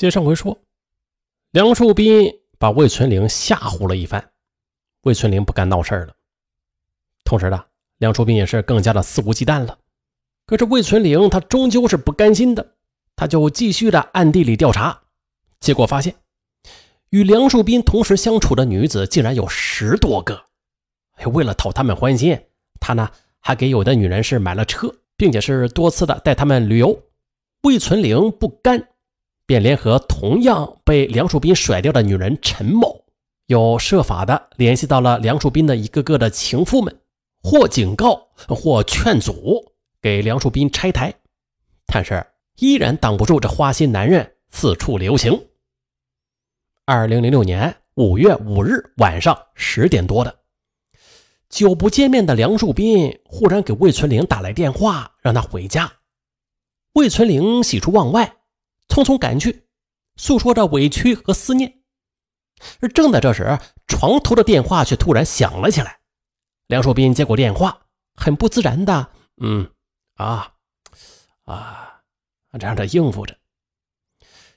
接上回说，梁树斌把魏存玲吓唬了一番，魏存玲不敢闹事了。同时呢，梁树斌也是更加的肆无忌惮了。可是魏存玲他终究是不甘心的，他就继续的暗地里调查，结果发现与梁树斌同时相处的女子竟然有十多个。为了讨他们欢心，他呢还给有的女人是买了车，并且是多次的带他们旅游。魏存玲不甘。便联合同样被梁树斌甩掉的女人陈某，又设法的联系到了梁树斌的一个个的情妇们，或警告，或劝阻，给梁树斌拆台，但是依然挡不住这花心男人四处留情。二零零六年五月五日晚上十点多的，久不见面的梁树斌忽然给魏存玲打来电话，让他回家。魏存玲喜出望外。匆匆赶去，诉说着委屈和思念。而正在这时，床头的电话却突然响了起来。梁树斌接过电话，很不自然的：“嗯，啊，啊，这样的应付着。”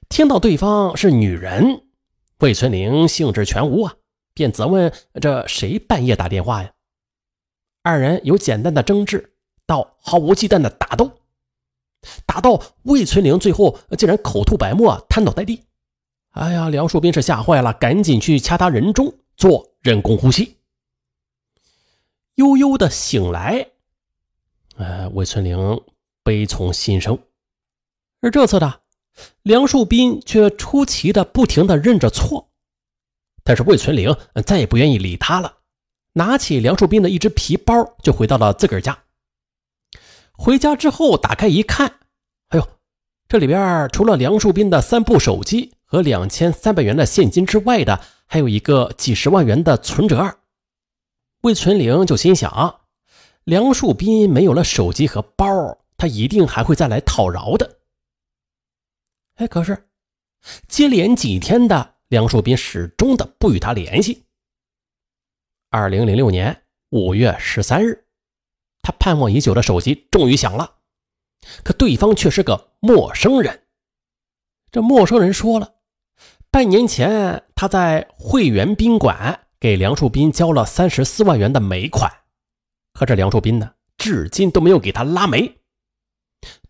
听到对方是女人，魏存玲兴致全无啊，便责问：“这谁半夜打电话呀？”二人由简单的争执到毫无忌惮的打斗。打到魏存玲最后竟然口吐白沫，瘫倒在地。哎呀，梁树斌是吓坏了，赶紧去掐他人中，做人工呼吸。悠悠的醒来，呃，魏存玲悲从心生。而这次的梁树斌却出奇的不停的认着错，但是魏存玲再也不愿意理他了，拿起梁树斌的一只皮包，就回到了自个儿家。回家之后，打开一看，哎呦，这里边除了梁树斌的三部手机和两千三百元的现金之外的，还有一个几十万元的存折。魏存玲就心想，梁树斌没有了手机和包，他一定还会再来讨饶的。哎，可是接连几天的梁树斌始终的不与他联系。二零零六年五月十三日。他盼望已久的手机终于响了，可对方却是个陌生人。这陌生人说了，半年前他在汇源宾馆给梁树斌交了三十四万元的煤款，可这梁树斌呢，至今都没有给他拉煤。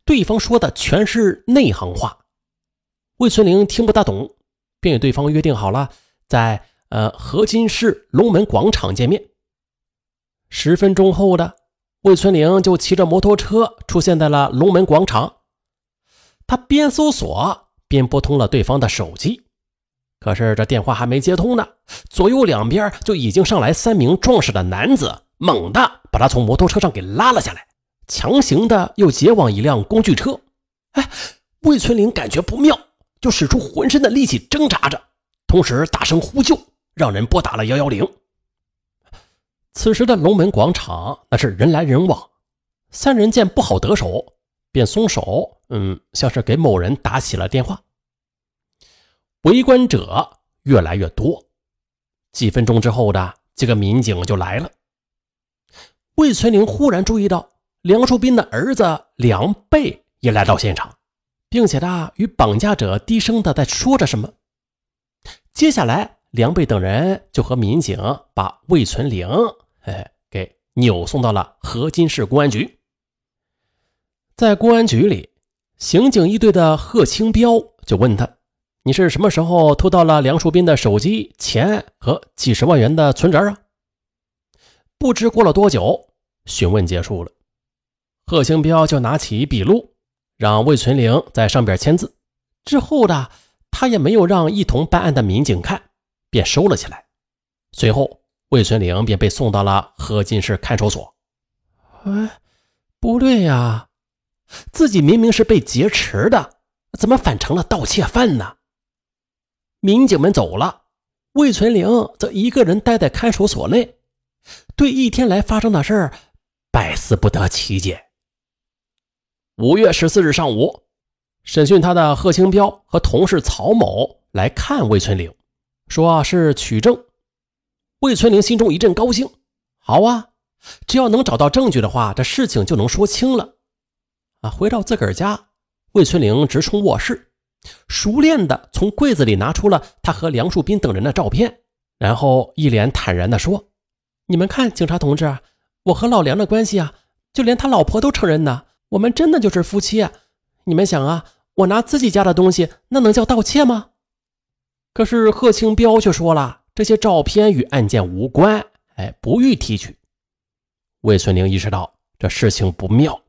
对方说的全是内行话，魏存玲听不大懂，便与对方约定好了，在呃河津市龙门广场见面。十分钟后的。魏存玲就骑着摩托车出现在了龙门广场，他边搜索边拨通了对方的手机，可是这电话还没接通呢，左右两边就已经上来三名壮实的男子，猛地把他从摩托车上给拉了下来，强行的又截往一辆工具车。哎，魏存玲感觉不妙，就使出浑身的力气挣扎着，同时大声呼救，让人拨打了幺幺零。此时的龙门广场那是人来人往，三人见不好得手，便松手，嗯，像是给某人打起了电话。围观者越来越多，几分钟之后的这个民警就来了。魏存玲忽然注意到梁树斌的儿子梁贝也来到现场，并且他与绑架者低声的在说着什么。接下来，梁贝等人就和民警把魏存玲。哎，给扭送到了河津市公安局。在公安局里，刑警一队的贺清彪就问他：“你是什么时候偷到了梁树斌的手机、钱和几十万元的存折啊？”不知过了多久，询问结束了，贺清彪就拿起笔录，让魏存玲在上边签字。之后的他也没有让一同办案的民警看，便收了起来。随后。魏存玲便被送到了河津市看守所。哎，不对呀，自己明明是被劫持的，怎么反成了盗窃犯呢？民警们走了，魏存玲则一个人待在看守所内，对一天来发生的事儿百思不得其解。五月十四日上午，审讯他的贺清彪和同事曹某来看魏存玲，说是取证。魏存玲心中一阵高兴，好啊，只要能找到证据的话，这事情就能说清了。啊，回到自个儿家，魏存玲直冲卧室，熟练的从柜子里拿出了他和梁树斌等人的照片，然后一脸坦然的说：“你们看，警察同志，我和老梁的关系啊，就连他老婆都承认呢，我们真的就是夫妻啊！你们想啊，我拿自己家的东西，那能叫盗窃吗？”可是贺清彪却说了，这些照片与案件无关，哎，不予提取。魏存玲意识到这事情不妙。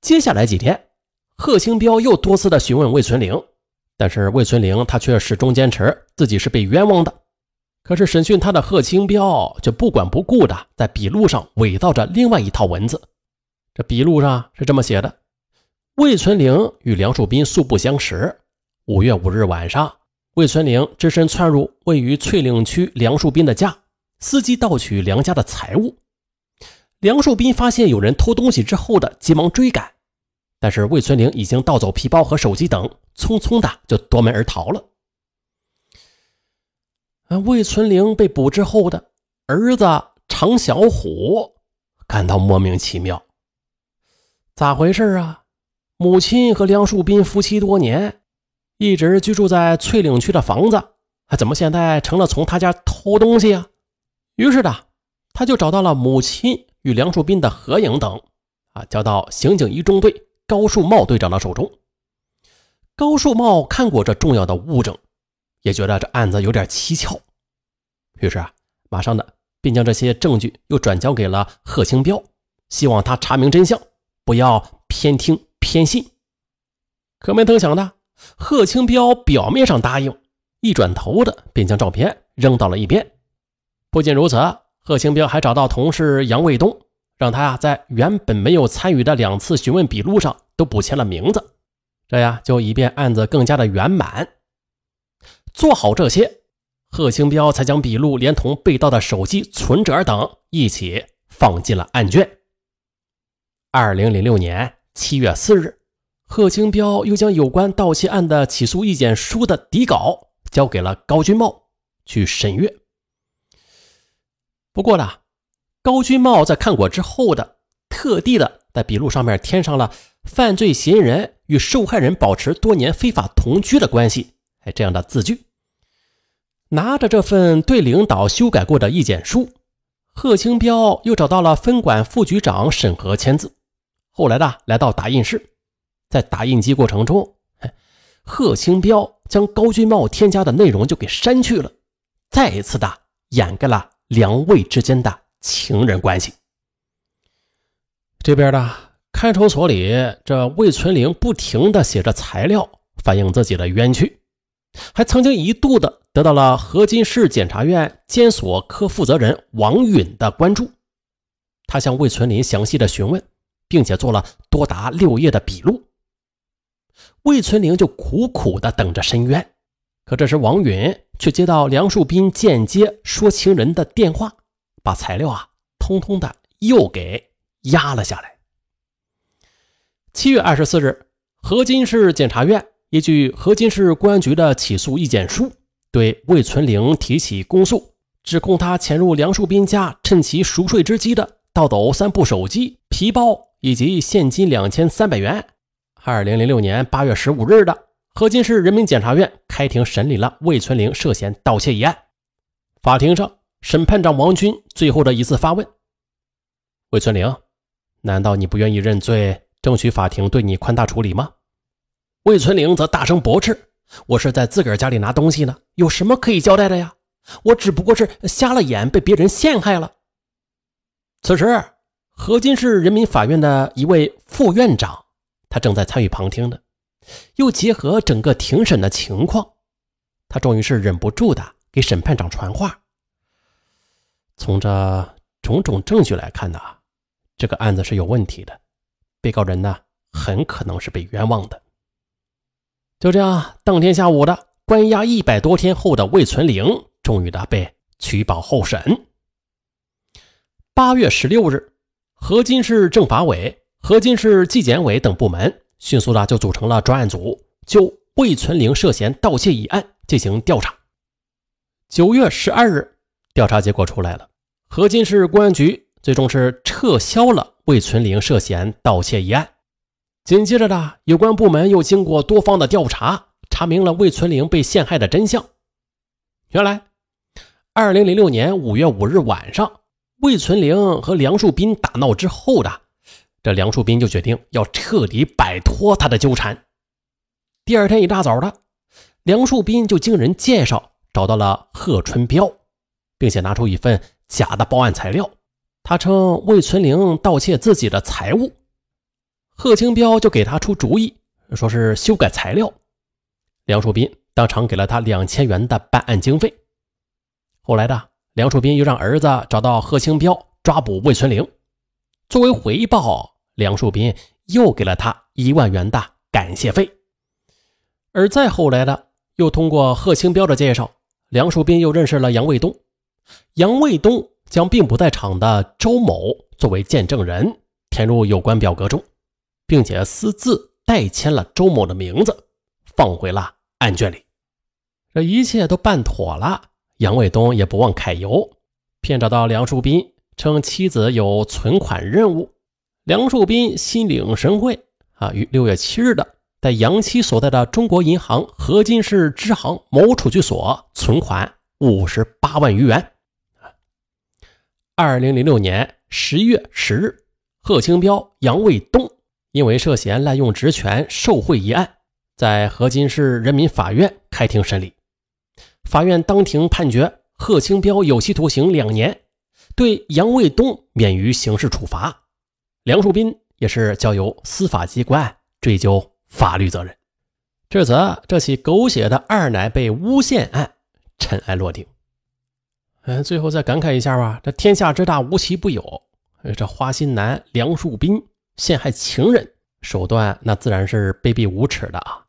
接下来几天，贺清彪又多次的询问魏存玲，但是魏存玲他却始终坚持自己是被冤枉的。可是审讯他的贺清彪却不管不顾的在笔录上伪造着另外一套文字。这笔录上是这么写的：魏存玲与梁树斌素不相识。五月五日晚上，魏存玲只身窜入位于翠岭区梁树斌的家，伺机盗取梁家的财物。梁树斌发现有人偷东西之后的，急忙追赶，但是魏存玲已经盗走皮包和手机等，匆匆的就夺门而逃了。魏存玲被捕之后的儿子常小虎感到莫名其妙，咋回事啊？母亲和梁树斌夫妻多年，一直居住在翠岭区的房子，怎么现在成了从他家偷东西啊？于是的，他就找到了母亲。与梁树斌的合影等，啊，交到刑警一中队高树茂队长的手中。高树茂看过这重要的物证，也觉得这案子有点蹊跷，于是啊，马上的便将这些证据又转交给了贺清彪，希望他查明真相，不要偏听偏信。可没成想的，贺清彪表面上答应，一转头的便将照片扔到了一边。不仅如此。贺清彪还找到同事杨卫东，让他呀在原本没有参与的两次询问笔录上都补签了名字，这样就以便案子更加的圆满。做好这些，贺清彪才将笔录连同被盗的手机、存折等一起放进了案卷。二零零六年七月四日，贺清彪又将有关盗窃案的起诉意见书的底稿交给了高军茂去审阅。不过呢，高军茂在看过之后的，特地的在笔录上面添上了犯罪嫌疑人与受害人保持多年非法同居的关系，哎，这样的字句。拿着这份对领导修改过的意见书，贺清彪又找到了分管副局长审核签字。后来呢，来到打印室，在打印机过程中，贺清彪将高军茂添加的内容就给删去了，再一次的掩盖了。两位之间的情人关系。这边的看守所里，这魏存玲不停的写着材料，反映自己的冤屈，还曾经一度的得到了河津市检察院监所科负责人王允的关注。他向魏存林详细的询问，并且做了多达六页的笔录。魏存玲就苦苦的等着申冤。可这时，王允却接到梁树斌间接说情人的电话，把材料啊，通通的又给压了下来。七月二十四日，河津市检察院依据河津市公安局的起诉意见书，对魏存玲提起公诉，指控他潜入梁树斌家，趁其熟睡之机的盗走三部手机、皮包以及现金两千三百元。二零零六年八月十五日的。河津市人民检察院开庭审理了魏存玲涉嫌盗窃一案。法庭上，审判长王军最后的一次发问：“魏存玲，难道你不愿意认罪，争取法庭对你宽大处理吗？”魏存玲则大声驳斥：“我是在自个儿家里拿东西呢，有什么可以交代的呀？我只不过是瞎了眼，被别人陷害了。”此时，河津市人民法院的一位副院长，他正在参与旁听呢。又结合整个庭审的情况，他终于是忍不住的给审判长传话。从这种种证据来看呢，这个案子是有问题的，被告人呢很可能是被冤枉的。就这样，当天下午的关押一百多天后的魏存玲，终于的被取保候审。八月十六日，河津市政法委、河津市纪检委等部门。迅速的就组成了专案组，就魏存玲涉嫌盗窃一案进行调查。九月十二日，调查结果出来了，河津市公安局最终是撤销了魏存玲涉嫌盗窃一案。紧接着呢，有关部门又经过多方的调查，查明了魏存玲被陷害的真相。原来，二零零六年五月五日晚上，魏存玲和梁树斌打闹之后的，这梁树斌就决定要彻底摆脱他的纠缠。第二天一大早的，梁树斌就经人介绍找到了贺春彪，并且拿出一份假的报案材料。他称魏存玲盗窃自己的财物。贺清彪就给他出主意，说是修改材料。梁树斌当场给了他两千元的办案经费。后来的梁树斌又让儿子找到贺清彪抓捕魏存玲，作为回报，梁树斌又给了他一万元的感谢费。而再后来的，又通过贺清彪的介绍，梁树斌又认识了杨卫东。杨卫东将并不在场的周某作为见证人填入有关表格中。并且私自代签了周某的名字，放回了案卷里。这一切都办妥了，杨卫东也不忘揩油，骗找到梁树斌，称妻子有存款任务。梁树斌心领神会啊，于六月七日的在杨妻所在的中国银行河津市支行某储蓄所存款五十八万余元。二零零六年十一月十日，贺清彪、杨卫东。因为涉嫌滥用职权受贿一案，在河津市人民法院开庭审理。法院当庭判决贺清彪有期徒刑两年，对杨卫东免于刑事处罚。梁树斌也是交由司法机关追究法律责任。至此，这起狗血的二奶被诬陷案尘埃落定。嗯，最后再感慨一下吧，这天下之大，无奇不有。这花心男梁树斌。陷害情人，手段那自然是卑鄙无耻的啊！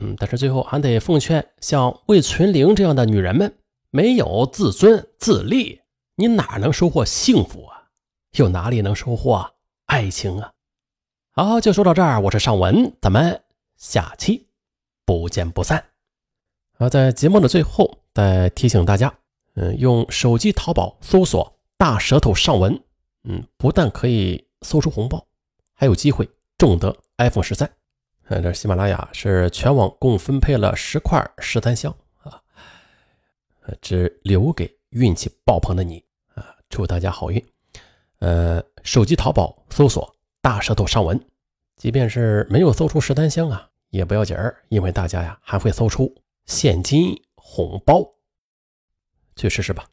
嗯，但是最后还得奉劝像魏存玲这样的女人们，没有自尊自立，你哪能收获幸福啊？又哪里能收获啊爱情啊？好，就说到这儿，我是尚文，咱们下期不见不散。啊，在节目的最后再提醒大家，嗯，用手机淘宝搜索“大舌头尚文”，嗯，不但可以搜出红包。还有机会中得 iPhone 十三，呃，这喜马拉雅是全网共分配了十块十三香啊，只留给运气爆棚的你啊！祝大家好运。呃，手机淘宝搜索“大舌头上文”，即便是没有搜出十三香啊，也不要紧儿，因为大家呀还会搜出现金红包，去试试吧。